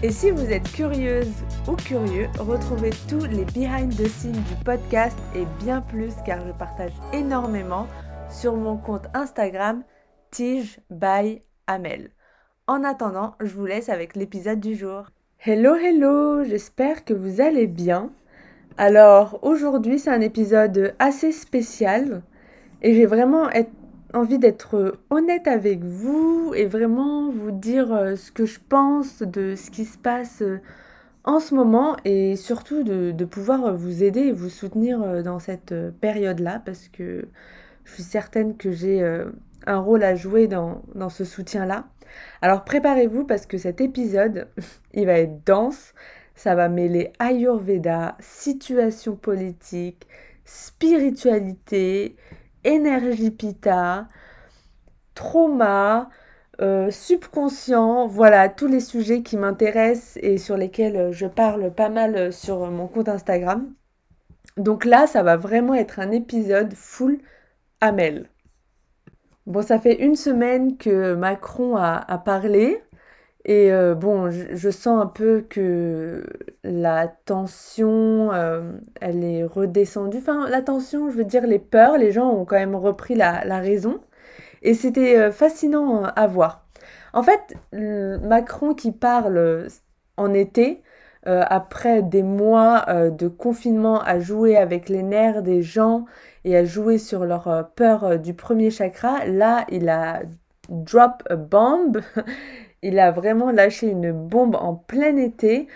Et si vous êtes curieuse ou curieux, retrouvez tous les behind the scenes du podcast et bien plus car je partage énormément sur mon compte Instagram Tige by Amel. En attendant, je vous laisse avec l'épisode du jour. Hello, hello, j'espère que vous allez bien. Alors aujourd'hui c'est un épisode assez spécial et j'ai vraiment envie d'être honnête avec vous et vraiment vous dire euh, ce que je pense de ce qui se passe euh, en ce moment et surtout de, pouvoir vous aider et vous soutenir euh, dans cette période-là parce que je suis certaine que j'ai un rôle à jouer dans, dans ce soutien-là. Alors préparez-vous parce que cet épisode, il va être dense, ça va mêler Ayurveda, situation politique, spiritualité, énergie pita, trauma, euh, subconscient, voilà, tous les sujets qui m'intéressent et sur lesquels je parle pas mal sur mon compte Instagram. Donc là, ça va vraiment être un épisode full Amel. Bon, ça fait une semaine que Macron a parlé. Et euh, bon, je, sens un peu que la tension, euh, elle est redescendue. Enfin, la tension, je veux dire, les peurs, les gens ont quand même repris la, raison. Et c'était euh, fascinant à voir. En fait, Macron qui parle en été, après des mois de confinement, à jouer avec les nerfs des gens et à jouer sur leur peur du premier chakra, là, il a drop a bomb il a vraiment lâché une bombe en plein été.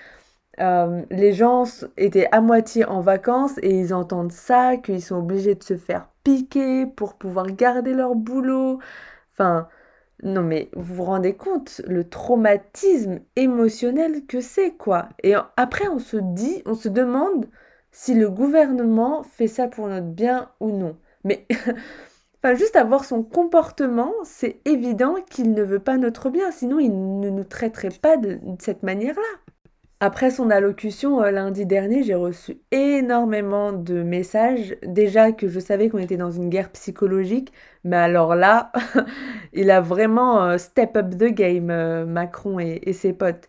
Euh, les gens étaient à moitié en vacances et ils entendent ça, qu'ils sont obligés de se faire piquer pour pouvoir garder leur boulot. Enfin, non mais vous vous rendez compte le traumatisme émotionnel que c'est quoi. Et après on se dit, on se demande si le gouvernement fait ça pour notre bien ou non. Mais Enfin, juste avoir son comportement, c'est évident qu'il ne veut pas notre bien, sinon il ne nous traiterait pas de, cette manière-là. Après son allocution euh, lundi dernier, j'ai reçu énormément de messages. Déjà que je savais qu'on était dans une guerre psychologique, mais alors là, il a vraiment euh, step up the game, euh, Macron et, ses potes.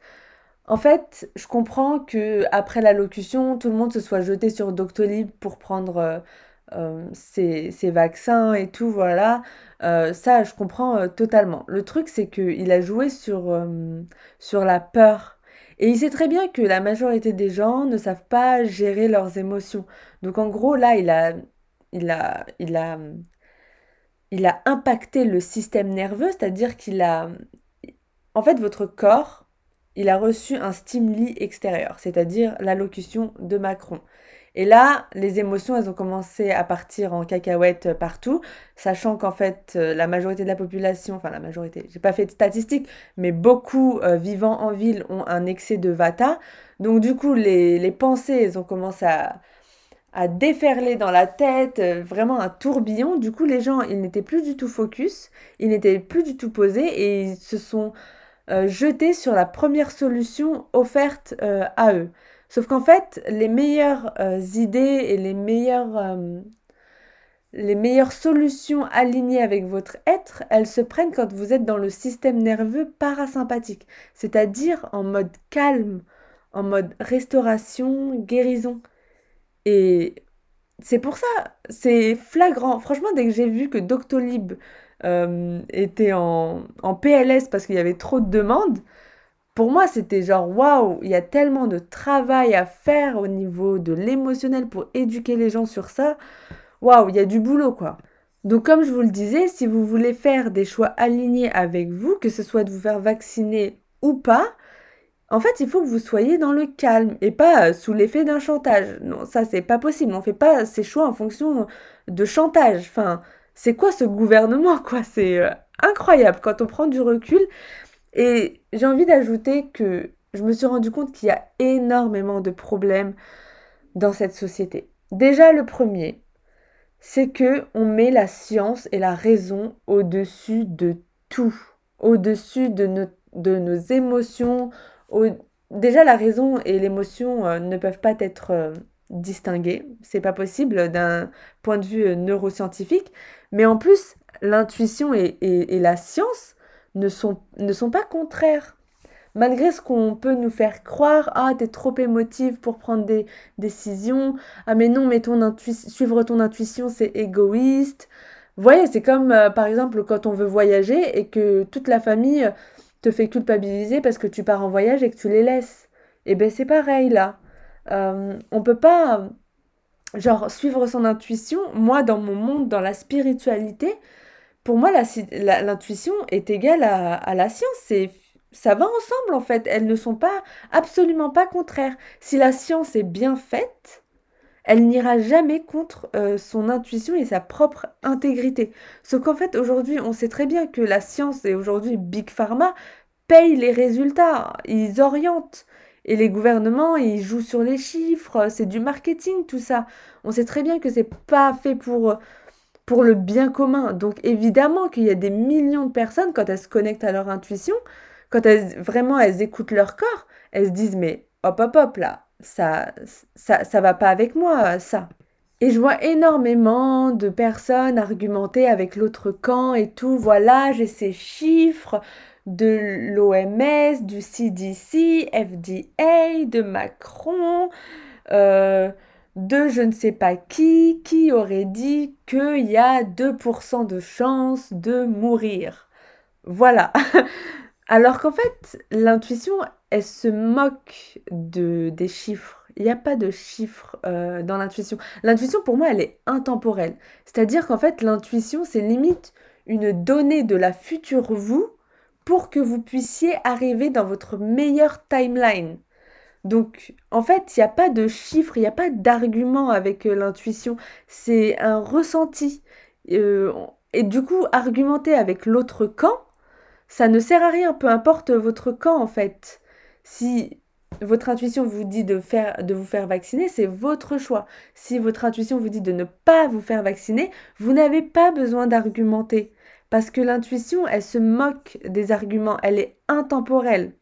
En fait, je comprends que après l'allocution, tout le monde se soit jeté sur Doctolib pour prendre euh, ces, vaccins et tout, voilà. Euh, ça, je comprends euh, totalement. Le truc, c'est qu'il a joué sur, sur la peur. Et il sait très bien que la majorité des gens ne savent pas gérer leurs émotions. Donc en gros, là, il a, il a, il a, il a impacté le système nerveux, c'est-à-dire qu'il a... En fait, votre corps, il a reçu un stimuli extérieur, c'est-à-dire l'allocution de Macron. Et là, les émotions, elles ont commencé à partir en cacahuète partout, sachant qu'en fait, euh, la majorité de la population, enfin la majorité, j'ai pas fait de statistiques, mais beaucoup euh, vivant en ville ont un excès de vata. Donc du coup, les, pensées, elles ont commencé à, à déferler dans la tête, euh, vraiment un tourbillon. Du coup, les gens, ils n'étaient plus du tout focus, ils n'étaient plus du tout posés et ils se sont jetés sur la première solution offerte à eux. Sauf qu'en fait, les meilleures euh, idées et les meilleures, euh, les meilleures solutions alignées avec votre être, elles se prennent quand vous êtes dans le système nerveux parasympathique, c'est-à-dire en mode calme, en mode restauration, guérison. Et c'est pour ça, c'est flagrant. Franchement, dès que j'ai vu que Doctolib euh, était en PLS parce qu'il y avait trop de demandes, pour moi, c'était genre waouh, il y a tellement de travail à faire au niveau de l'émotionnel pour éduquer les gens sur ça. Waouh, il y a du boulot quoi. Donc comme je vous le disais, si vous voulez faire des choix alignés avec vous, que ce soit de vous faire vacciner ou pas, en fait, il faut que vous soyez dans le calme et pas sous l'effet d'un chantage. Non, ça c'est pas possible. On fait pas ces choix en fonction de chantage. Enfin, c'est quoi ce gouvernement quoi? C'est euh, incroyable quand on prend du recul. Et j'ai envie d'ajouter que je me suis rendu compte qu'il y a énormément de problèmes dans cette société. Déjà le premier, c'est que on met la science et la raison au-dessus de tout, au-dessus de, nos émotions. Déjà la raison et l'émotion euh, ne peuvent pas être euh, distinguées, c'est pas possible d'un point de vue euh, neuroscientifique, mais en plus l'intuition et, et, la science ne sont, ne sont pas contraires malgré ce qu'on peut nous faire croire, ah, t'es trop émotive pour prendre des décisions, ah, mais non, mais ton suivre ton intuition, c'est égoïste. Vous voyez, c'est comme, euh, par exemple, quand on veut voyager et que toute la famille te fait culpabiliser parce que tu pars en voyage et que tu les laisses. Et eh bien, c'est pareil, là. Euh, on peut pas, genre, suivre son intuition. Moi, dans mon monde, dans la spiritualité, pour moi, l'intuition est égale à, la science. C'est ça va ensemble en fait. Elles ne sont pas absolument pas contraires. Si la science est bien faite, elle n'ira jamais contre euh, son intuition et sa propre intégrité. Sauf qu'en fait aujourd'hui, on sait très bien que la science et aujourd'hui Big Pharma payent les résultats, ils orientent. Et les gouvernements, ils jouent sur les chiffres, c'est du marketing tout ça. On sait très bien que c'est pas fait pour pour le bien commun. Donc évidemment qu'il y a des millions de personnes quand elles se connectent à leur intuition, quand elles vraiment elles écoutent leur corps, elles se disent mais hop hop hop là, ça ça ça va pas avec moi ça. Et je vois énormément de personnes argumenter avec l'autre camp et tout. Voilà, j'ai ces chiffres de l'OMS, du CDC, FDA, de Macron, euh, de je ne sais pas qui, qui aurait dit qu'il y a 2% de chance de mourir. Voilà. Alors qu'en fait, l'intuition, elle se moque de, des chiffres. Il n'y a pas de chiffres euh, dans l'intuition. L'intuition, pour moi, elle est intemporelle. C'est-à-dire qu'en fait, l'intuition, c'est limite une donnée de la future vous pour que vous puissiez arriver dans votre meilleure timeline. Donc, en fait, il n'y a pas de chiffres, il n'y a pas d'argument avec euh, l'intuition. C'est un ressenti. Euh, et du coup, argumenter avec l'autre camp, ça ne sert à rien, peu importe votre camp en fait. Si votre intuition vous dit de, faire, de vous faire vacciner, c'est votre choix. Si votre intuition vous dit de ne pas vous faire vacciner, vous n'avez pas besoin d'argumenter. Parce que l'intuition, elle se moque des arguments, elle est intemporelle.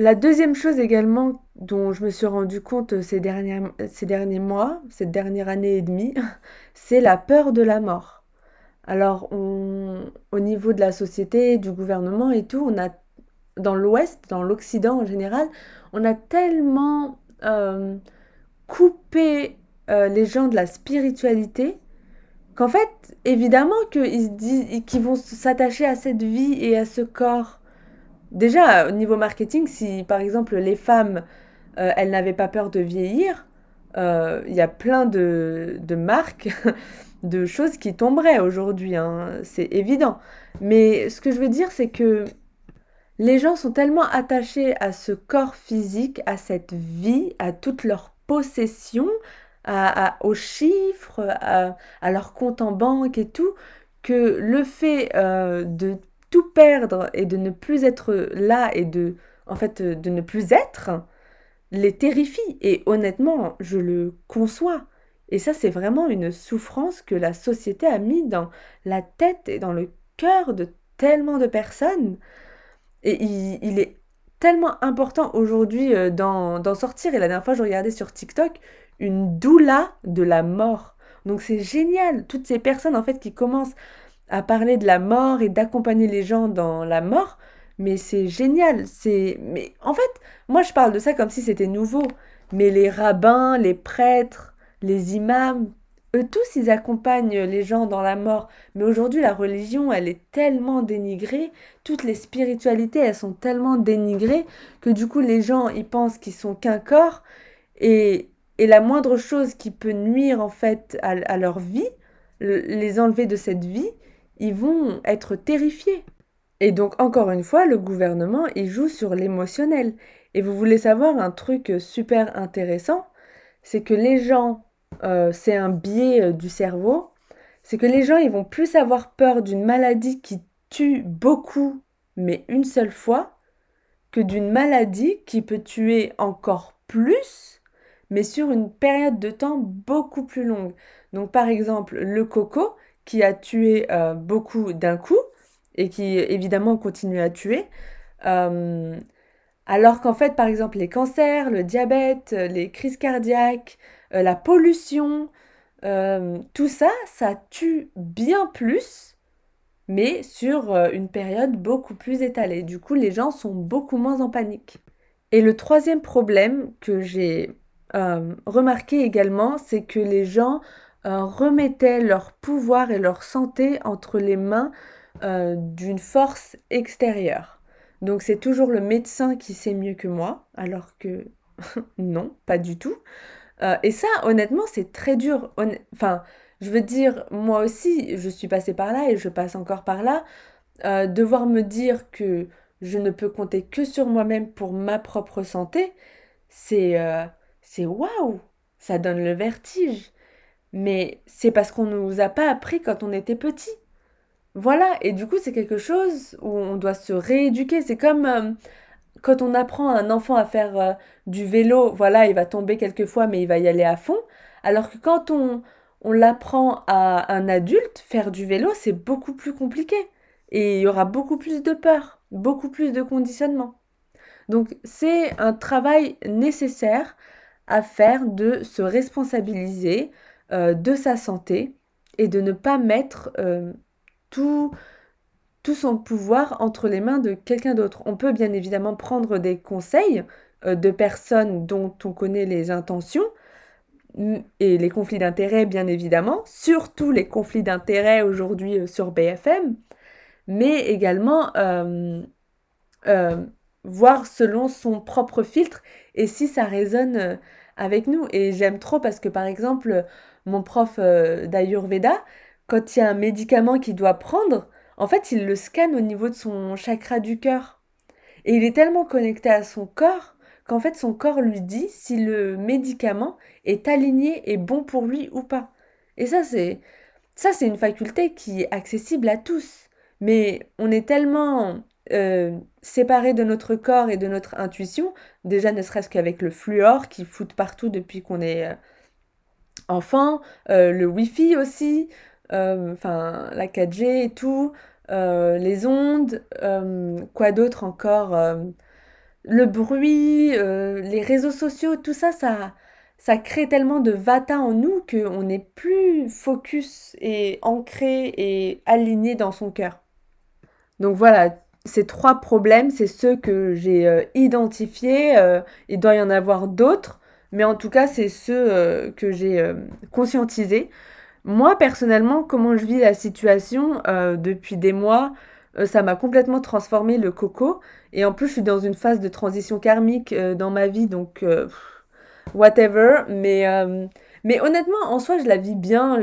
La deuxième chose également dont je me suis rendu compte ces derniers, mois, cette dernière année et demie, c'est la peur de la mort. Alors, au niveau de la société, du gouvernement et tout, on a, dans l'Ouest, dans l'Occident en général, on a tellement euh, coupé euh, les gens de la spiritualité qu'en fait, évidemment qu'ils vont s'attacher à cette vie et à ce corps. Déjà, au niveau marketing, si par exemple les femmes, euh, elles n'avaient pas peur de vieillir, il y a plein de, de marques de choses qui tomberaient aujourd'hui, hein, c'est évident. Mais ce que je veux dire, c'est que les gens sont tellement attachés à ce corps physique, à cette vie, à toute leur possession, à, aux chiffres, à, leur compte en banque et tout, que le fait euh, de tout perdre et de ne plus être là et de, en fait, de ne plus être, les terrifie. Et honnêtement, je le conçois. Et ça, c'est vraiment une souffrance que la société a mis dans la tête et dans le cœur de tellement de personnes. Et il, est tellement important aujourd'hui euh, d'en sortir. Et la dernière fois, je regardais sur TikTok une doula de la mort. Donc c'est génial, toutes ces personnes en fait qui commencent à parler de la mort et d'accompagner les gens dans la mort, mais c'est génial, c'est mais en fait, moi je parle de ça comme si c'était nouveau, mais les rabbins, les prêtres, les imams, eux tous, ils accompagnent les gens dans la mort. Mais aujourd'hui, la religion, elle est tellement dénigrée, toutes les spiritualités, elles sont tellement dénigrées que du coup, les gens, ils pensent qu'ils sont qu'un corps. Et, et, la moindre chose qui peut nuire en fait à, leur vie, les enlever de cette vie, ils vont être terrifiés. Et donc, encore une fois, le gouvernement, il joue sur l'émotionnel. Et vous voulez savoir un truc super intéressant, c'est que les gens euh, c'est un biais euh, du cerveau, c'est que les gens ils vont plus avoir peur d'une maladie qui tue beaucoup mais une seule fois que d'une maladie qui peut tuer encore plus mais sur une période de temps beaucoup plus longue. Donc par exemple, le coco qui a tué euh, beaucoup d'un coup et qui évidemment continue à tuer. Euh, alors qu'en fait, par exemple, les cancers, le diabète, les crises cardiaques, euh, la pollution, tout ça, ça tue bien plus, mais sur une période beaucoup plus étalée. Du coup, les gens sont beaucoup moins en panique. Et le troisième problème que j'ai remarqué également, c'est que les gens euh, remettaient leur pouvoir et leur santé entre les mains euh, d'une force extérieure. Donc c'est toujours le médecin qui sait mieux que moi, alors que non, pas du tout. Euh, et ça, honnêtement, c'est très dur. Enfin, je veux dire, moi aussi, je suis passée par là et je passe encore par là. devoir me dire que je ne peux compter que sur moi-même pour ma propre santé, c'est c'est waouh, ça donne le vertige mais c'est parce qu'on ne nous a pas appris quand on était petit. Voilà, et du coup c'est quelque chose où on doit se rééduquer. C'est comme euh, quand on apprend à un enfant à faire euh, du vélo, voilà, il va tomber quelquefois, mais il va y aller à fond. Alors que quand on, on l'apprend à un adulte, faire du vélo, c'est beaucoup plus compliqué. Et il y aura beaucoup plus de peur, beaucoup plus de conditionnement. Donc c'est un travail nécessaire à faire de se responsabiliser, euh, de sa santé et de ne pas mettre euh, tout, son pouvoir entre les mains de quelqu'un d'autre. On peut bien évidemment prendre des conseils euh, de personnes dont on connaît les intentions et les conflits d'intérêts, bien évidemment, surtout les conflits d'intérêts aujourd'hui sur BFM, mais également voir selon son propre filtre et si ça résonne avec nous. Et j'aime trop parce que par exemple, mon prof euh, d'Ayurveda, quand il y a un médicament qu'il doit prendre, en fait, il le scanne au niveau de son chakra du cœur. Et il est tellement connecté à son corps qu'en fait, son corps lui dit si le médicament est aligné et bon pour lui ou pas. Et ça, c'est ça, c'est une faculté qui est accessible à tous. Mais on est tellement euh, séparé de notre corps et de notre intuition, déjà ne serait-ce qu'avec le fluor qui fout partout depuis qu'on est euh, Enfin, euh, le Wi-Fi aussi, euh, enfin la 4G et tout, euh, les ondes, quoi d'autre encore Le bruit, les réseaux sociaux, tout ça, ça, ça crée tellement de vata en nous qu'on n'est plus focus et ancré et aligné dans son cœur. Donc voilà, ces trois problèmes, c'est ceux que j'ai identifiés. il doit y en avoir d'autres. Mais en tout cas, c'est ceux euh, que j'ai euh, conscientisés. Moi, personnellement, comment je vis la situation euh, depuis des mois, ça m'a complètement transformé le coco. Et en plus, je suis dans une phase de transition karmique dans ma vie, donc whatever. Mais, honnêtement, en soi, je la vis bien.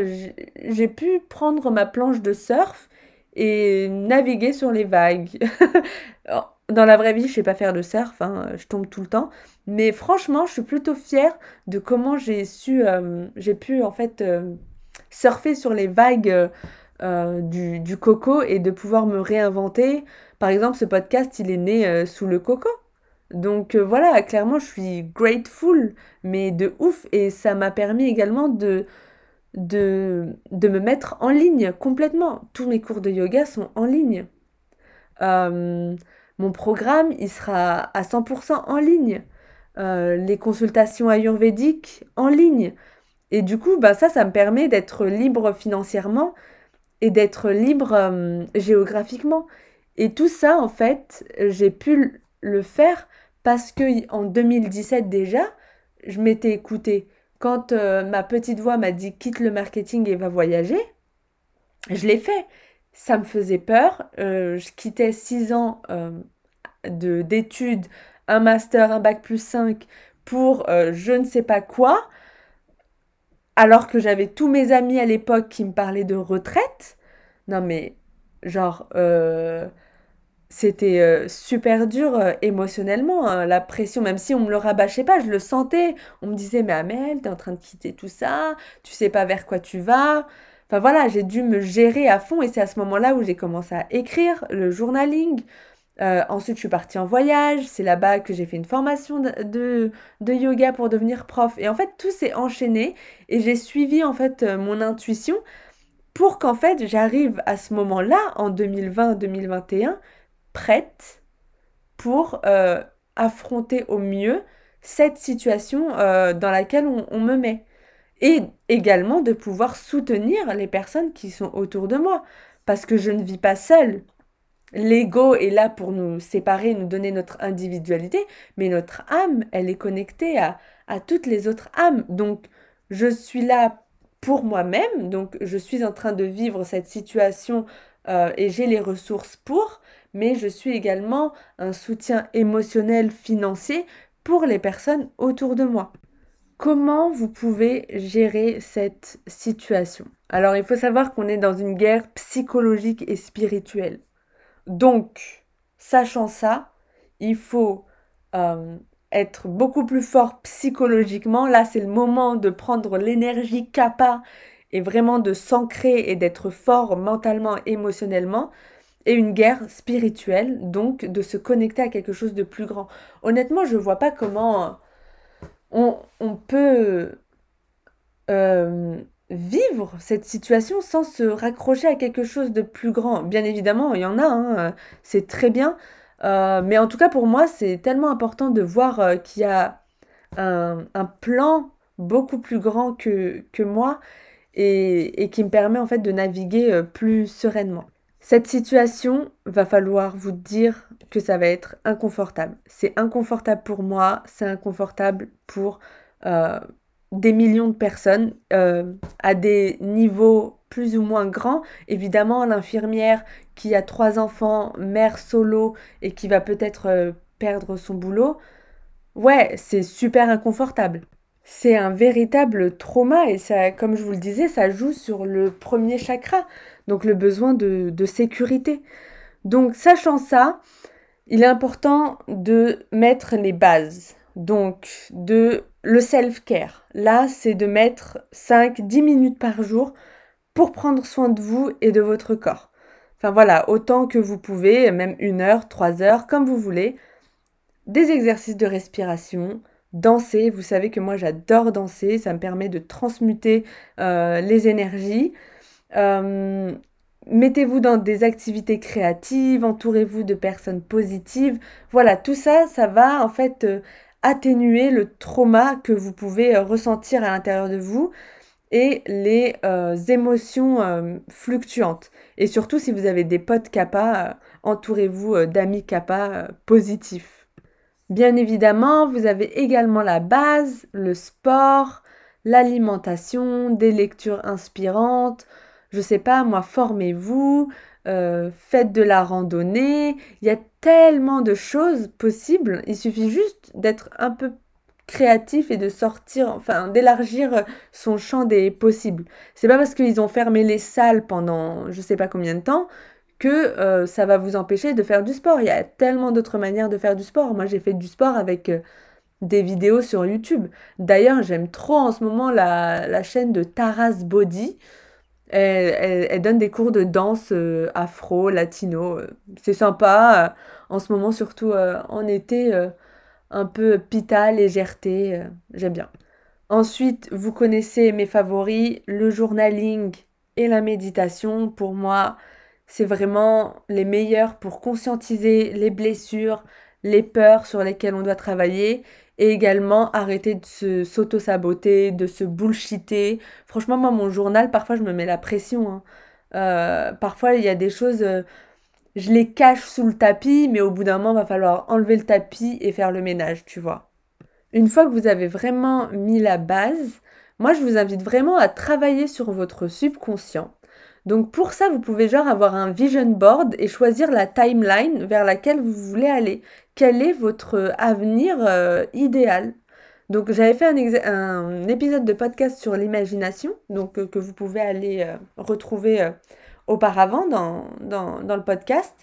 J'ai pu prendre ma planche de surf et naviguer sur les vagues. Dans la vraie vie, je sais pas faire de surf, hein, je tombe tout le temps. Mais franchement, je suis plutôt fière de comment j'ai su, euh, j'ai pu en fait euh, surfer sur les vagues euh, du, coco et de pouvoir me réinventer. Par exemple, ce podcast, il est né sous le coco. Donc voilà, clairement, je suis grateful, mais de ouf. Et ça m'a permis également de, de, de me mettre en ligne complètement. Tous mes cours de yoga sont en ligne. Mon programme, il sera à 100% en ligne. Euh, les consultations ayurvédiques en ligne. Et du coup, bah, ça, ça me permet d'être libre financièrement et d'être libre euh, géographiquement. Et tout ça, en fait, j'ai pu le faire parce que en 2017 déjà, je m'étais écoutée. Quand euh, ma petite voix m'a dit quitte le marketing et va voyager, je l'ai fait ça me faisait peur. Je quittais six ans d'études, un master, un bac plus 5 pour euh, je ne sais pas quoi, alors que j'avais tous mes amis à l'époque qui me parlaient de retraite. Non mais, genre, c'était super dur émotionnellement, hein, la pression, même si on me le rabâchait pas, je le sentais. On me disait, mais Amel, t'es en train de quitter tout ça, tu sais pas vers quoi tu vas. Enfin voilà, j'ai dû me gérer à fond et c'est à ce moment-là où j'ai commencé à écrire le journaling, Euh, ensuite, je suis partie en voyage. C'est là-bas que j'ai fait une formation de, yoga pour devenir prof. Et en fait, tout s'est enchaîné et j'ai suivi en fait euh, mon intuition pour qu'en fait j'arrive à ce moment-là, en 2020-2021, prête pour euh, affronter au mieux cette situation dans laquelle on me met. Et également de pouvoir soutenir les personnes qui sont autour de moi. Parce que je ne vis pas seule. L'ego est là pour nous séparer, nous donner notre individualité, mais notre âme, elle est connectée à, toutes les autres âmes. Donc, je suis là pour moi-même, donc je suis en train de vivre cette situation euh, et j'ai les ressources pour, mais je suis également un soutien émotionnel, financier pour les personnes autour de moi. Comment vous pouvez gérer cette situation? Alors, il faut savoir qu'on est dans une guerre psychologique et spirituelle. Donc, sachant ça, il faut euh, être beaucoup plus fort psychologiquement. Là, c'est le moment de prendre l'énergie kappa et vraiment de s'ancrer et d'être fort mentalement, émotionnellement. Et une guerre spirituelle, donc de se connecter à quelque chose de plus grand. Honnêtement, je ne vois pas comment on, peut euh, vivre cette situation sans se raccrocher à quelque chose de plus grand. Bien évidemment, il y en a, hein, c'est très bien. Euh, mais en tout cas, pour moi, c'est tellement important de voir euh, qu'il y a un, plan beaucoup plus grand que, moi et, qui me permet en fait de naviguer euh, plus sereinement. Cette situation, va falloir vous dire que ça va être inconfortable. C'est inconfortable pour moi, c'est inconfortable pour des millions de personnes euh, à des niveaux plus ou moins grands. Évidemment, l'infirmière qui a trois enfants, mère solo et qui va peut-être euh, perdre son boulot, ouais, c'est super inconfortable. C'est un véritable trauma et ça, comme je vous le disais, ça joue sur le premier chakra, donc le besoin de, de sécurité. Donc, sachant ça, il est important de mettre les bases. Donc, de le self-care. Là, c'est de mettre 5-10 minutes par jour pour prendre soin de vous et de votre corps. Enfin voilà, autant que vous pouvez, même une heure, trois heures, comme vous voulez. Des exercices de respiration, danser. Vous savez que moi j'adore danser, ça me permet de transmuter euh, les énergies. Euh, mettez-vous dans des activités créatives, entourez-vous de personnes positives. Voilà, tout ça, ça va en fait euh, atténuer le trauma que vous pouvez euh, ressentir à l'intérieur de vous et les euh, émotions euh, fluctuantes. Et surtout, si vous avez des potes kappa, entourez-vous d'amis kappa positifs. Bien évidemment, vous avez également la base, le sport, l'alimentation, des lectures inspirantes. Je sais pas, moi, formez-vous, faites de la randonnée. Tellement de choses possibles. Il suffit juste d'être un peu créatif et de sortir, enfin d'élargir son champ des possibles. C'est pas parce qu'ils ont fermé les salles pendant je sais pas combien de temps que euh, ça va vous empêcher de faire du sport. Il y a tellement d'autres manières de faire du sport. Moi j'ai fait du sport avec euh, des vidéos sur YouTube. D'ailleurs j'aime trop en ce moment la, chaîne de Taras Body. Elle, donne des cours de danse euh, afro, latino. C'est sympa. En ce moment, surtout euh, en été, euh, un peu pita, légèreté, euh, j'aime bien. Ensuite, vous connaissez mes favoris, le journaling et la méditation. Pour moi, c'est vraiment les meilleurs pour conscientiser les blessures, les peurs sur lesquelles on doit travailler et également arrêter de s'auto-saboter, de se bullshiter. Franchement, moi, mon journal, parfois, je me mets la pression. Hein. parfois, il y a des choses je les cache sous le tapis, mais au bout d'un moment, il va falloir enlever le tapis et faire le ménage, tu vois. Une fois que vous avez vraiment mis la base, moi, je vous invite vraiment à travailler sur votre subconscient. Donc pour ça, vous pouvez genre avoir un vision board et choisir la timeline vers laquelle vous voulez aller. Quel est votre avenir euh, idéal? Donc j'avais fait un, épisode de podcast sur l'imagination, donc euh, que vous pouvez aller euh, retrouver auparavant dans, dans, le podcast.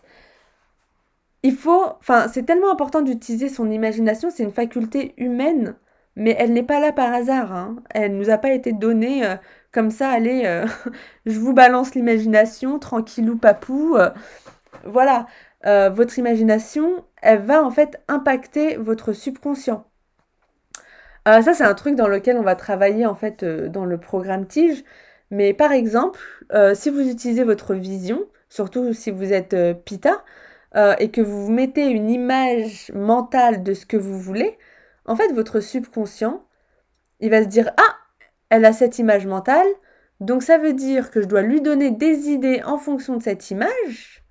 Il faut, enfin, c'est tellement important d'utiliser son imagination, c'est une faculté humaine, mais elle n'est pas là par hasard. Hein. Elle nous a pas été donnée euh, comme ça, allez, euh, je vous balance l'imagination, tranquillou papou. Euh, voilà. votre imagination, elle va en fait impacter votre subconscient. Ça, c'est un truc dans lequel on va travailler en fait dans le programme Tige. Mais par exemple, si vous utilisez votre vision, surtout si vous êtes Pita, et que vous mettez une image mentale de ce que vous voulez, en fait, votre subconscient, il va se dire Ah, elle a cette image mentale, donc ça veut dire que je dois lui donner des idées en fonction de cette image.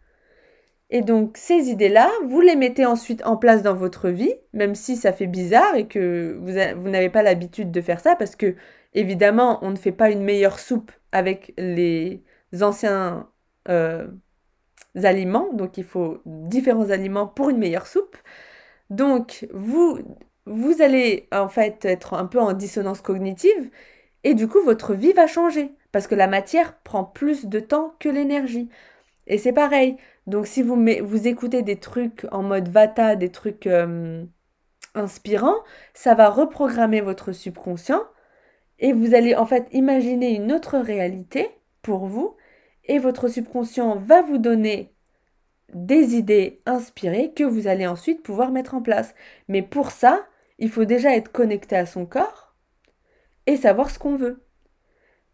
Et donc ces idées-là, vous les mettez ensuite en place dans votre vie, même si ça fait bizarre et que vous, n'avez pas l'habitude de faire ça, parce que évidemment, on ne fait pas une meilleure soupe avec les anciens euh, aliments, donc il faut différents aliments pour une meilleure soupe. Donc vous, vous allez en fait être un peu en dissonance cognitive et du coup votre vie va changer parce que la matière prend plus de temps que l'énergie. Et c'est pareil. Donc si vous, écoutez des trucs en mode vata, des trucs euh, inspirants, ça va reprogrammer votre subconscient et vous allez en fait imaginer une autre réalité pour vous et votre subconscient va vous donner des idées inspirées que vous allez ensuite pouvoir mettre en place. Mais pour ça, il faut déjà être connecté à son corps et savoir ce qu'on veut.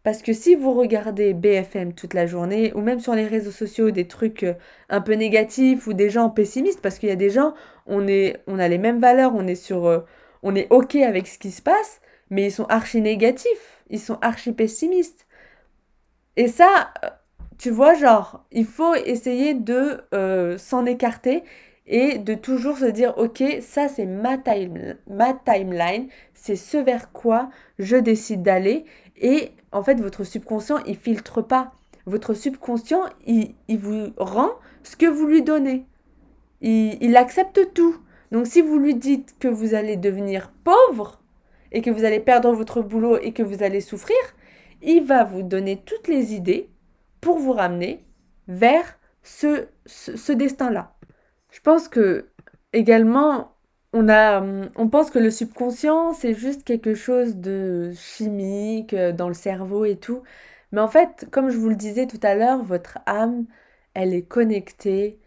Parce que si vous regardez BFM toute la journée, ou même sur les réseaux sociaux, des trucs euh, un peu négatifs ou des gens pessimistes, parce qu'il y a des gens, on, a les mêmes valeurs, on est sur, euh, on est ok avec ce qui se passe, mais ils sont archi négatifs, ils sont archi pessimistes. Et ça, euh, tu vois, genre, il faut essayer de s'en écarter et de toujours se dire, ok, ça c'est ma, time, ma timeline, c'est ce vers quoi je décide d'aller. Et en fait, votre subconscient, il filtre pas. Votre subconscient, il, vous rend ce que vous lui donnez. Il, il accepte tout. Donc si vous lui dites que vous allez devenir pauvre et que vous allez perdre votre boulot et que vous allez souffrir, il va vous donner toutes les idées pour vous ramener vers ce, ce destin-là. Je pense que également, on a, on pense que le subconscient, c'est juste quelque chose de chimique euh, dans le cerveau et tout. Mais en fait, comme je vous le disais tout à l'heure, votre âme, elle est connectée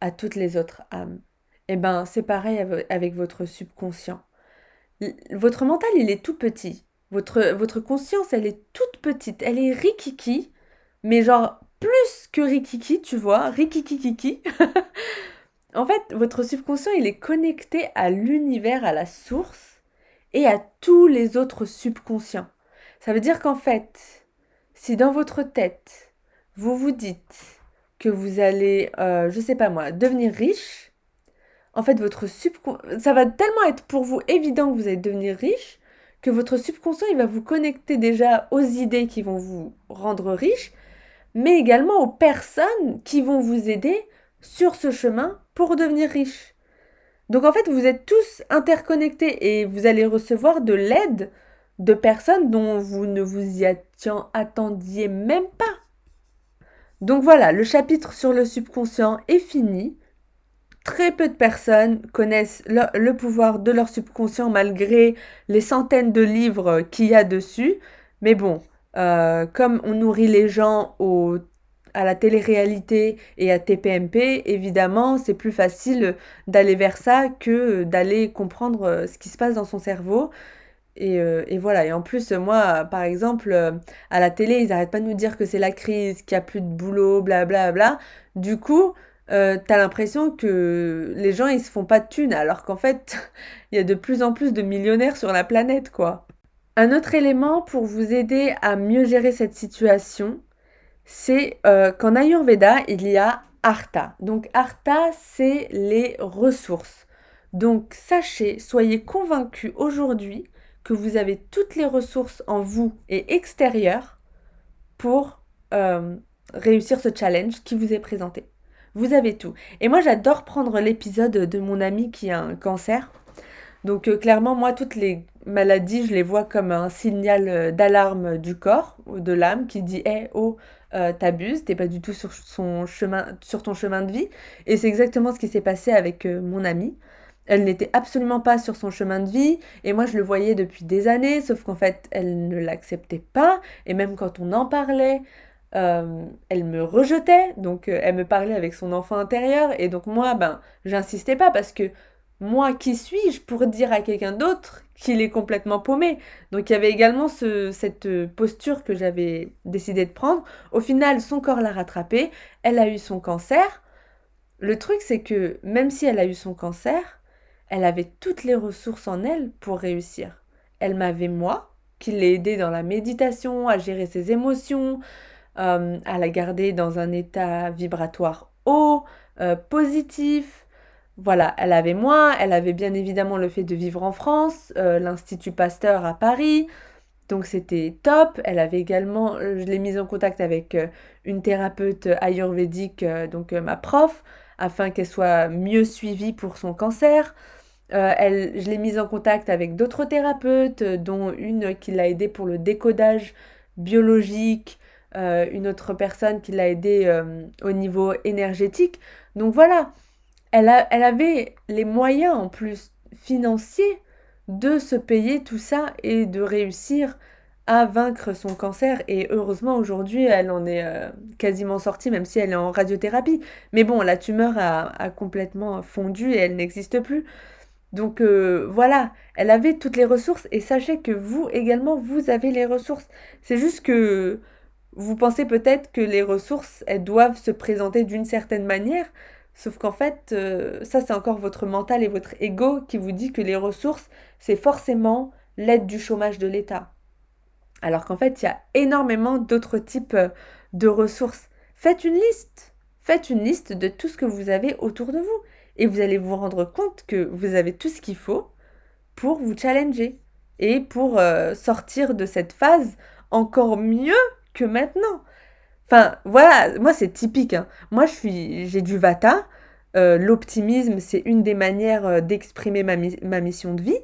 à toutes les autres âmes. Et eh ben, c'est pareil avec votre subconscient. Votre mental, il est tout petit. Votre, votre conscience, elle est toute petite. Elle est rikiki, mais genre plus que rikiki, tu vois, rikiki En fait, votre subconscient, il est connecté à l'univers, à la source et à tous les autres subconscients. Ça veut dire qu'en fait, si dans votre tête, vous vous dites que vous allez, euh, je sais pas moi, devenir riche, en fait, votre subconscient, ça va tellement être pour vous évident que vous allez devenir riche que votre subconscient, il va vous connecter déjà aux idées qui vont vous rendre riche, mais également aux personnes qui vont vous aider sur ce chemin pour devenir riche. Donc en fait, vous êtes tous interconnectés et vous allez recevoir de l'aide de personnes dont vous ne vous y attendiez même pas. Donc voilà, le chapitre sur le subconscient est fini. Très peu de personnes connaissent le, pouvoir de leur subconscient malgré les centaines de livres qu'il y a dessus. Mais bon, euh, comme on nourrit les gens au à la télé-réalité et à TPMP, évidemment, c'est plus facile d'aller vers ça que d'aller comprendre euh, ce qui se passe dans son cerveau. Et, euh, voilà, et en plus, moi, par exemple, à la télé, ils n'arrêtent pas de nous dire que c'est la crise, qu'il n'y a plus de boulot, blablabla. Bla, bla. Du coup, euh, t'as l'impression que les gens, ils se font pas de thunes, alors qu'en fait, il y a de plus en plus de millionnaires sur la planète, quoi. Un autre élément pour vous aider à mieux gérer cette situation, c'est euh, qu'en Ayurveda, il y a Artha. Donc Artha, c'est les ressources. Donc sachez, soyez convaincus aujourd'hui que vous avez toutes les ressources en vous et extérieures pour euh, réussir ce challenge qui vous est présenté. Vous avez tout. Et moi, j'adore prendre l'épisode de mon ami qui a un cancer. Donc euh, clairement, moi, toutes les maladies, je les vois comme un signal d'alarme du corps, ou de l'âme, qui dit Hé, oh, euh, t'abuses, t'es pas du tout sur, ton chemin de vie. Et c'est exactement ce qui s'est passé avec euh, mon amie. Elle n'était absolument pas sur son chemin de vie, et moi je le voyais depuis des années, sauf qu'en fait elle ne l'acceptait pas, et même quand on en parlait, elle me rejetait, donc elle me parlait avec son enfant intérieur, et donc moi, ben, j'insistais pas parce que moi, qui suis-je pour dire à quelqu'un d'autre qu'il est complètement paumé? Donc il y avait également cette posture que j'avais décidé de prendre. Au final, son corps l'a rattrapé, elle a eu son cancer. Le truc, c'est que même si elle a eu son cancer, elle avait toutes les ressources en elle pour réussir. Elle m'avait moi, qui l'ai aidée dans la méditation, à gérer ses émotions, euh, à la garder dans un état vibratoire haut, euh, positif, voilà, elle avait moi, elle avait bien évidemment le fait de vivre en France, euh, l'Institut Pasteur à Paris, donc c'était top. Elle avait également, je l'ai mise en contact avec une thérapeute ayurvédique, donc ma prof, afin qu'elle soit mieux suivie pour son cancer. elle, je l'ai mise en contact avec d'autres thérapeutes, dont une qui l'a aidée pour le décodage biologique, une autre personne qui l'a aidée au niveau énergétique. Donc voilà, elle, avait les moyens en plus financiers de se payer tout ça et de réussir à vaincre son cancer. Et heureusement, aujourd'hui, elle en est euh, quasiment sortie, même si elle est en radiothérapie. Mais bon, la tumeur a, complètement fondu et elle n'existe plus. Donc euh, voilà, elle avait toutes les ressources et sachez que vous également, vous avez les ressources. C'est juste que vous pensez peut-être que les ressources, elles doivent se présenter d'une certaine manière, Sauf qu'en fait, euh, ça c'est encore votre mental et votre ego qui vous dit que les ressources, c'est forcément l'aide du chômage de l'État. Alors qu'en fait, il y a énormément d'autres types euh, de ressources. Faites une liste. Faites une liste de tout ce que vous avez autour de vous. Et vous allez vous rendre compte que vous avez tout ce qu'il faut pour vous challenger et pour euh, sortir de cette phase encore mieux que maintenant. Enfin, voilà, moi c'est typique. Hein. Moi, je suis, j'ai du vata. Euh, l'optimisme, c'est une des manières euh, d'exprimer ma, ma, mission de vie.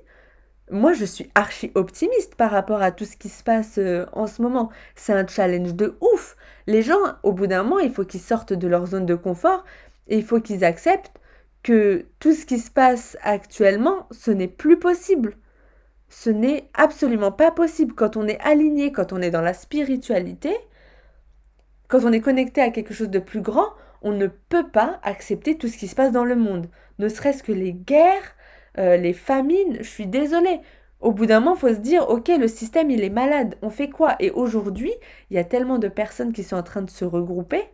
Moi, je suis archi optimiste par rapport à tout ce qui se passe euh, en ce moment. C'est un challenge de ouf. Les gens, au bout d'un moment, il faut qu'ils sortent de leur zone de confort et il faut qu'ils acceptent que tout ce qui se passe actuellement, ce n'est plus possible. Ce n'est absolument pas possible. Quand on est aligné, quand on est dans la spiritualité, quand on est connecté à quelque chose de plus grand, on ne peut pas accepter tout ce qui se passe dans le monde. Ne serait-ce que les guerres, euh, les famines, je suis désolée. Au bout d'un moment, il faut se dire, ok, le système, il est malade, on fait quoi? Et aujourd'hui, il y a tellement de personnes qui sont en train de se regrouper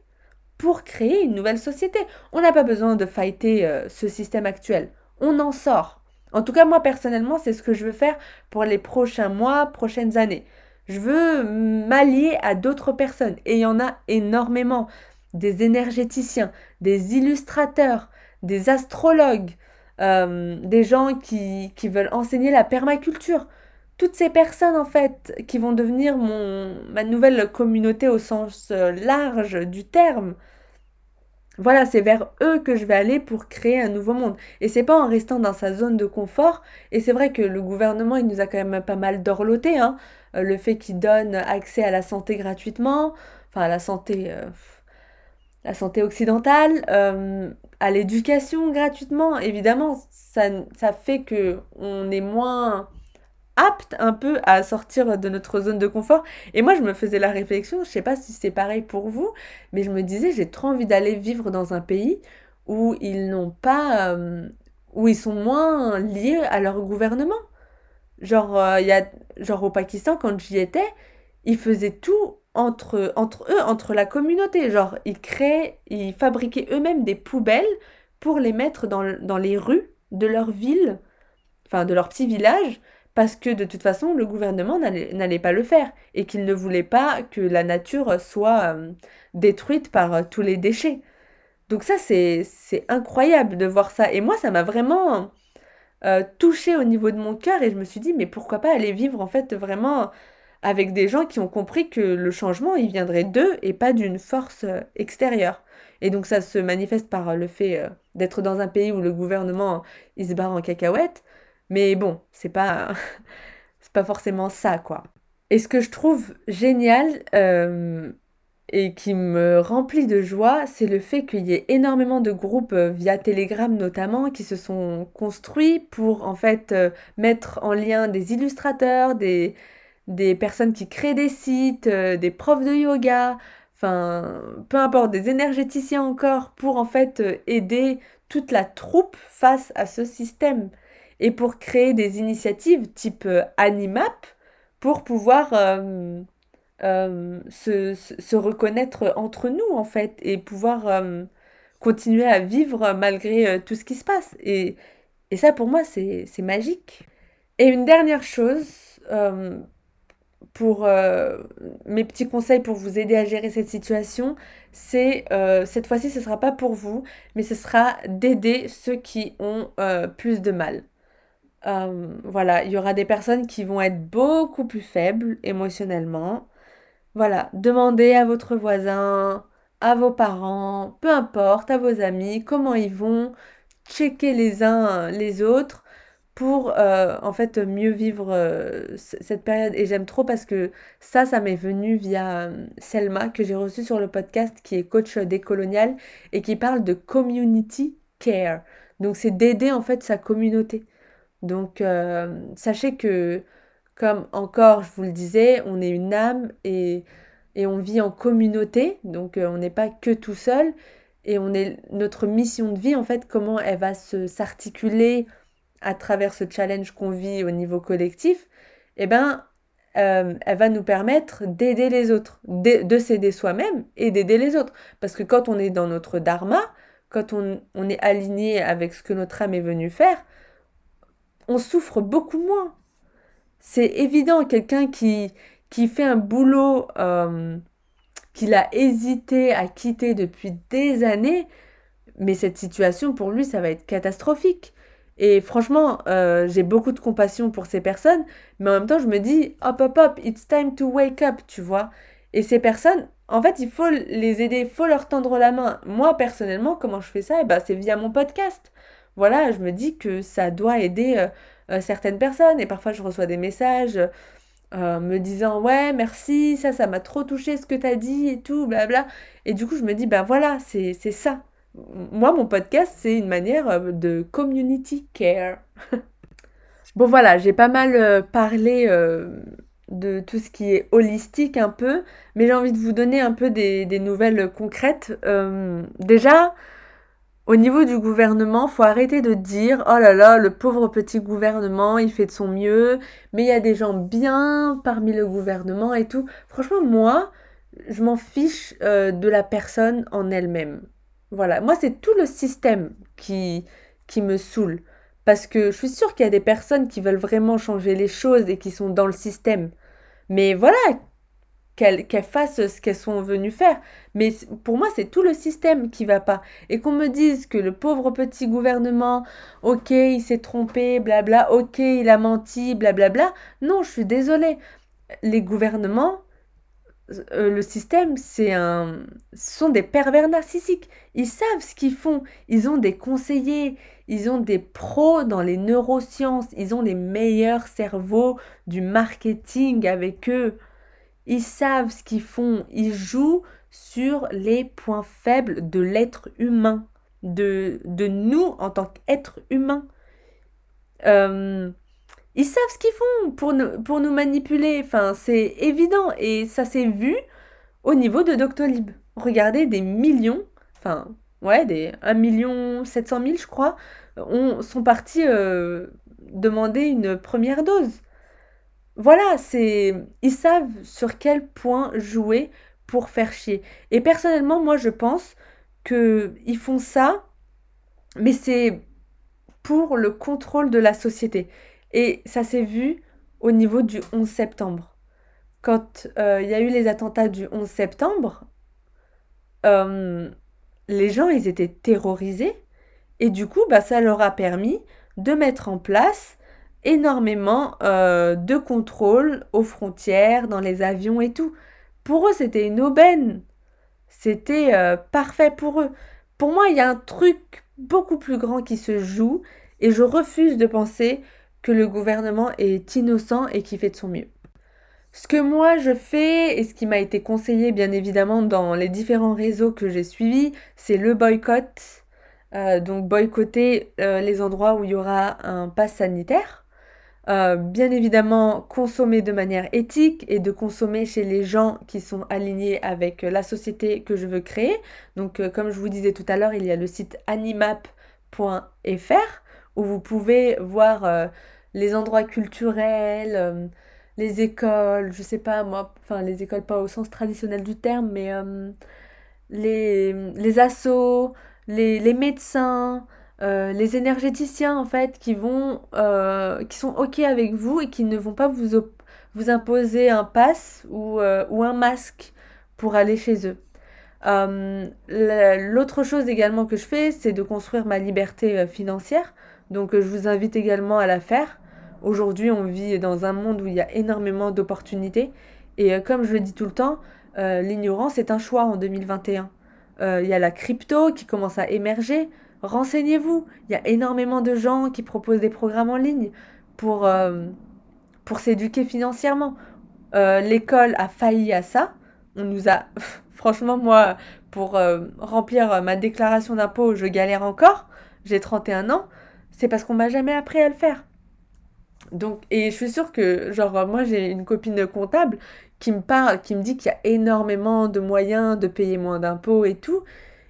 pour créer une nouvelle société. On n'a pas besoin de fighter euh, ce système actuel. On en sort. En tout cas, moi, personnellement, c'est ce que je veux faire pour les prochains mois, prochaines années. Je veux m'allier à d'autres personnes. Et il y en a énormément. Des énergéticiens, des illustrateurs, des astrologues, euh, des gens qui, qui, veulent enseigner la permaculture. Toutes ces personnes, en fait, qui vont devenir mon, ma nouvelle communauté au sens euh, large du terme. Voilà, c'est vers eux que je vais aller pour créer un nouveau monde. Et c'est pas en restant dans sa zone de confort. Et c'est vrai que le gouvernement, il nous a quand même pas mal dorloté. Hein. Euh, le fait qu'il donne accès à la santé gratuitement, enfin à la santé, euh, la santé occidentale, euh, à l'éducation gratuitement, évidemment, ça, ça fait que on est moins apte un peu à sortir de notre zone de confort. Et moi, je me faisais la réflexion, je sais pas si c'est pareil pour vous, mais je me disais, j'ai trop envie d'aller vivre dans un pays où ils n'ont pas, où ils sont moins liés à leur gouvernement. Genre, euh, y a, genre au Pakistan, quand j'y étais, ils faisaient tout entre, entre eux, entre la communauté. Genre, ils créaient, ils fabriquaient eux-mêmes des poubelles pour les mettre dans, dans les rues de leur ville, enfin de leur petit village, parce que de toute façon, le gouvernement n'allait pas le faire et qu'il ne voulait pas que la nature soit euh, détruite par euh, tous les déchets. Donc ça, c'est incroyable de voir ça. Et moi, ça m'a vraiment euh, touché au niveau de mon cœur et je me suis dit mais pourquoi pas aller vivre en fait vraiment avec des gens qui ont compris que le changement il viendrait d'eux et pas d'une force euh, extérieure. Et donc ça se manifeste par le fait d'être dans un pays où le gouvernement il se barre en cacahuète, mais bon, c'est pas pas forcément ça quoi. Et ce que je trouve génial, et qui me remplit de joie, c'est le fait qu'il y ait énormément de groupes euh, via Telegram notamment qui se sont construits pour en fait euh, mettre en lien des illustrateurs, des, personnes qui créent des sites, euh, des profs de yoga, enfin, peu importe, des énergéticiens encore pour en fait euh, aider toute la troupe face à ce système et pour créer des initiatives type euh, Animap pour pouvoir euh, se, se, reconnaître entre nous en fait et pouvoir continuer à vivre malgré tout ce qui se passe. Et, et ça pour moi c'est magique. Et une dernière chose, pour euh, mes petits conseils pour vous aider à gérer cette situation, c'est euh, cette fois-ci ce ne sera pas pour vous, mais ce sera d'aider ceux qui ont euh, plus de mal. Voilà, il y aura des personnes qui vont être beaucoup plus faibles émotionnellement. Voilà, demandez à votre voisin, à vos parents, peu importe, à vos amis, comment ils vont, checker les uns les autres pour euh, en fait mieux vivre euh, cette période. Et j'aime trop parce que ça, ça m'est venu via euh, Selma que j'ai reçu sur le podcast qui est coach décolonial et qui parle de community care. Donc c'est d'aider en fait sa communauté. Donc sachez que comme encore je vous le disais, on est une âme et, on vit en communauté. Donc on n'est pas que tout seul. Et on est notre mission de vie en fait, comment elle va s'articuler à travers ce challenge qu'on vit au niveau collectif, eh ben, euh, elle va nous permettre d'aider les autres, de, s'aider soi-même et d'aider les autres. Parce que quand on est dans notre dharma, quand on, est aligné avec ce que notre âme est venue faire, on souffre beaucoup moins. C'est évident, quelqu'un qui, qui fait un boulot euh, qu'il a hésité à quitter depuis des années, mais cette situation pour lui, ça va être catastrophique. Et franchement, euh, j'ai beaucoup de compassion pour ces personnes, mais en même temps, je me dis, hop, hop, hop, it's time to wake up, tu vois. Et ces personnes, en fait, il faut les aider, il faut leur tendre la main. Moi, personnellement, comment je fais ça? Eh ben, C'est via mon podcast. Voilà, je me dis que ça doit aider euh, euh, certaines personnes. Et parfois, je reçois des messages me disant, ouais, merci, ça, ça m'a trop touché ce que tu as dit et tout, blabla. Et du coup, je me dis, ben voilà, c'est ça moi, mon podcast, c'est une manière euh, de community care. bon, voilà, j'ai pas mal euh, parlé euh, de tout ce qui est holistique un peu, mais j'ai envie de vous donner un peu des, nouvelles concrètes. déjà, au niveau du gouvernement, faut arrêter de dire oh là là, le pauvre petit gouvernement, il fait de son mieux, mais il y a des gens bien parmi le gouvernement et tout. Franchement, moi, je m'en fiche de la personne en elle-même. Voilà, moi c'est tout le système qui, qui me saoule. Parce que je suis sûre qu'il y a des personnes qui veulent vraiment changer les choses et qui sont dans le système. Mais voilà, qu'elles fassent ce qu'elles sont venues faire. Mais pour moi, c'est tout le système qui va pas. Et qu'on me dise que le pauvre petit gouvernement, ok, il s'est trompé, blabla, ok, il a menti, blablabla. Non, je suis désolée. Les gouvernements, euh, le système, c'est un, ce sont des pervers narcissiques. Ils savent ce qu'ils font. Ils ont des conseillers, ils ont des pros dans les neurosciences, ils ont les meilleurs cerveaux du marketing avec eux. Ils savent ce qu'ils font. Ils jouent sur les points faibles de l'être humain, de, de nous en tant qu'être humain. Euh, ils savent ce qu'ils font pour nous, pour nous manipuler. Enfin, c'est évident. Et ça s'est vu au niveau de Doctolib. Regardez, des millions, enfin, ouais, des 1 million 700 000, je crois, ont, sont partis euh, demander une première dose. Voilà, c'est. Ils savent sur quel point jouer pour faire chier. Et personnellement, moi, je pense qu'ils font ça, mais c'est pour le contrôle de la société. Et ça s'est vu au niveau du 11 septembre. Quand euh, il y a eu les attentats du 11 septembre, euh, les gens, ils étaient terrorisés. Et du coup, bah, ça leur a permis de mettre en place énormément euh, de contrôles aux frontières, dans les avions et tout. Pour eux, c'était une aubaine. C'était parfait pour eux. Pour moi, il y a un truc beaucoup plus grand qui se joue et je refuse de penser que le gouvernement est innocent et qui fait de son mieux. Ce que moi je fais et ce qui m'a été conseillé bien évidemment dans les différents réseaux que j'ai suivis, c'est le boycott. Euh, donc boycotter euh, les endroits où il y aura un pass sanitaire. Euh, bien évidemment, consommer de manière éthique et de consommer chez les gens qui sont alignés avec la société que je veux créer. Donc, euh, comme je vous disais tout à l'heure, il y a le site animap.fr où vous pouvez voir euh, les endroits culturels, les écoles, je sais pas moi, enfin les écoles pas au sens traditionnel du terme, mais les, les assos, les, les médecins, euh, les énergéticiens en fait qui vont euh, qui sont ok avec vous et qui ne vont pas vous, vous imposer un pass ou, euh, ou, un masque pour aller chez eux. L'autre chose également que je fais, c'est de construire ma liberté financière. Donc je vous invite également à la faire. Aujourd'hui, on vit dans un monde où il y a énormément d'opportunités. Et comme je le dis tout le temps, l'ignorance est un choix en 2021. Il y a la crypto qui commence à émerger. Renseignez-vous. Il y a énormément de gens qui proposent des programmes en ligne pour, euh, pour s'éduquer financièrement. Euh, l'école a failli à ça. On nous a... Franchement, moi, pour euh, remplir ma déclaration d'impôt, je galère encore. J'ai 31 ans. C'est parce qu'on m'a jamais appris à le faire. Donc, et je suis sûre que, genre, moi, j'ai une copine comptable qui me parle, qui me dit qu'il y a énormément de moyens de payer moins d'impôts et tout.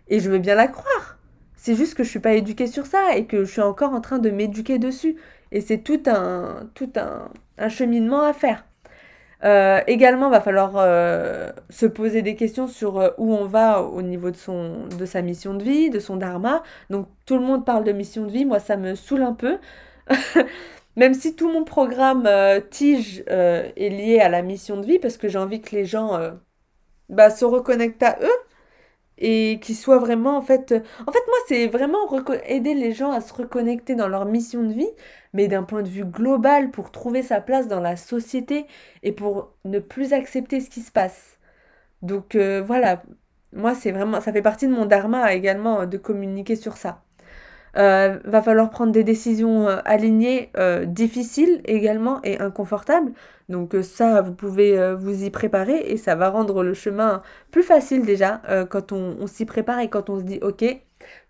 Et je veux bien la croire. C'est juste que je suis pas éduquée sur ça et que je suis encore en train de m'éduquer dessus. Et c'est tout un, tout un, cheminement à faire. Euh, également, va falloir euh, se poser des questions sur euh, où on va au niveau de, son, de sa mission de vie, de son dharma. Donc tout le monde parle de mission de vie, moi ça me saoule un peu. Même si tout mon programme Tige est lié à la mission de vie, parce que j'ai envie que les gens bah, se reconnectent à eux, et qui soit vraiment en fait en fait moi c'est vraiment aider les gens à se reconnecter dans leur mission de vie mais d'un point de vue global pour trouver sa place dans la société et pour ne plus accepter ce qui se passe. Donc euh, voilà moi c'est vraiment ça fait partie de mon dharma également de communiquer sur ça euh, va falloir prendre des décisions euh, alignées, euh, difficiles également et inconfortables. Donc ça, vous pouvez vous y préparer et ça va rendre le chemin plus facile déjà quand on, s'y prépare et quand on se dit ok,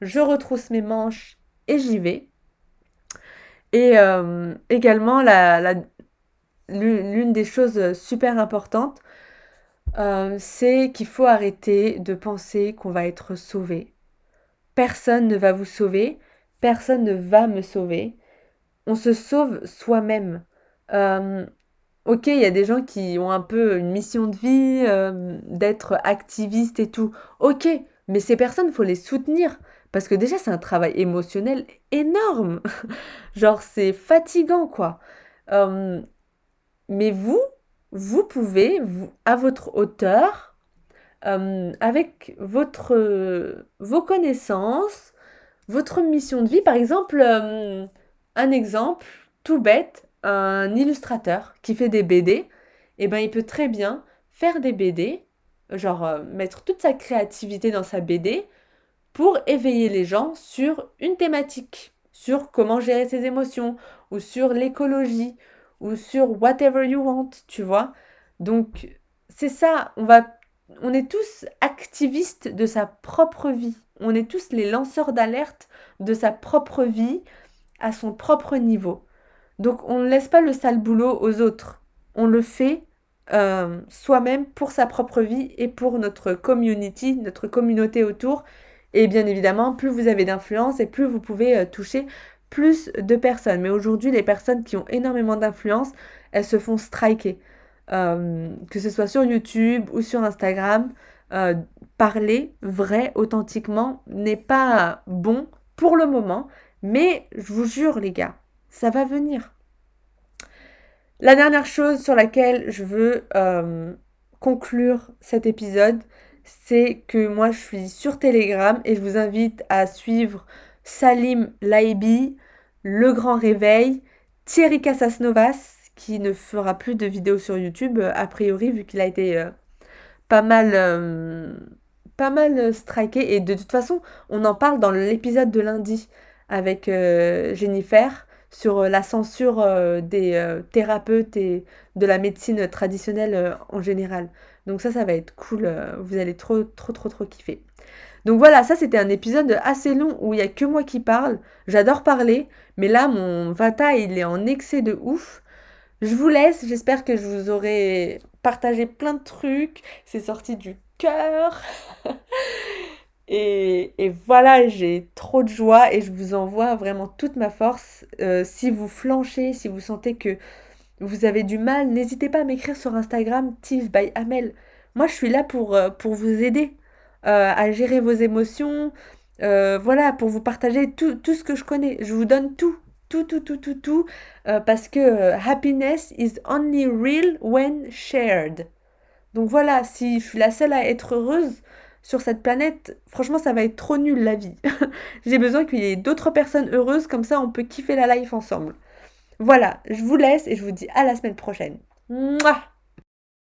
je retrousse mes manches et j'y vais. Et également, l'une des choses super importantes, c'est qu'il faut arrêter de penser qu'on va être sauvé. Personne ne va vous sauver personne ne va me sauver. On se sauve soi-même. Euh, ok, il y a des gens qui ont un peu une mission de vie, euh, d'être activiste et tout. Ok, mais ces personnes, il faut les soutenir. Parce que déjà, c'est un travail émotionnel énorme. Genre, c'est fatigant, quoi. Euh, mais vous, vous pouvez, à votre hauteur, avec votre, vos connaissances, votre mission de vie, par exemple, euh, un exemple tout bête, un illustrateur qui fait des BD, eh ben, il peut très bien faire des BD, genre euh, mettre toute sa créativité dans sa BD pour éveiller les gens sur une thématique, sur comment gérer ses émotions, ou sur l'écologie, ou sur whatever you want, tu vois. Donc, c'est ça, on va on est tous activistes de sa propre vie. On est tous les lanceurs d'alerte de sa propre vie à son propre niveau. Donc on ne laisse pas le sale boulot aux autres. On le fait euh, soi-même pour sa propre vie et pour notre community, notre communauté autour. Et bien évidemment, plus vous avez d'influence et plus vous pouvez euh, toucher plus de personnes. Mais aujourd'hui, les personnes qui ont énormément d'influence, elles se font striker. Euh, que ce soit sur YouTube ou sur Instagram, parler vrai, authentiquement, n'est pas bon pour le moment, mais je vous jure les gars, ça va venir. La dernière chose sur laquelle je veux euh, conclure cet épisode, c'est que moi je suis sur Telegram et je vous invite à suivre Salim Laibi, Le Grand Réveil, Thierry Casasnovas, qui ne fera plus de vidéos sur YouTube, euh, a priori, vu qu'il a été euh, pas mal, pas mal striké. Et de toute façon, on en parle dans l'épisode de lundi avec Jennifer sur la censure des thérapeutes et de la médecine traditionnelle en général. Donc ça, ça va être cool. vous allez trop, trop, trop, trop kiffer. Donc voilà, ça c'était un épisode assez long où il n'y a que moi qui parle. J'adore parler, mais là mon Vata il est en excès de ouf. Je vous laisse, j'espère que je vous aurai partagé plein de trucs. C'est sorti du cœur. et, voilà, j'ai trop de joie et je vous envoie vraiment toute ma force. Euh, si vous flanchez, si vous sentez que vous avez du mal, n'hésitez pas à m'écrire sur Instagram, Tiv by Amel. Moi, je suis là pour, euh, pour vous aider euh, à gérer vos émotions. voilà, pour vous partager tout, tout, ce que je connais. Je vous donne tout, tout, tout, tout, tout, tout. parce que happiness is only real when shared. Donc voilà, si je suis la seule à être heureuse sur cette planète, franchement, ça va être trop nul la vie. J'ai besoin qu'il y ait d'autres personnes heureuses, comme ça on peut kiffer la life ensemble. Voilà, je vous laisse et je vous dis à la semaine prochaine.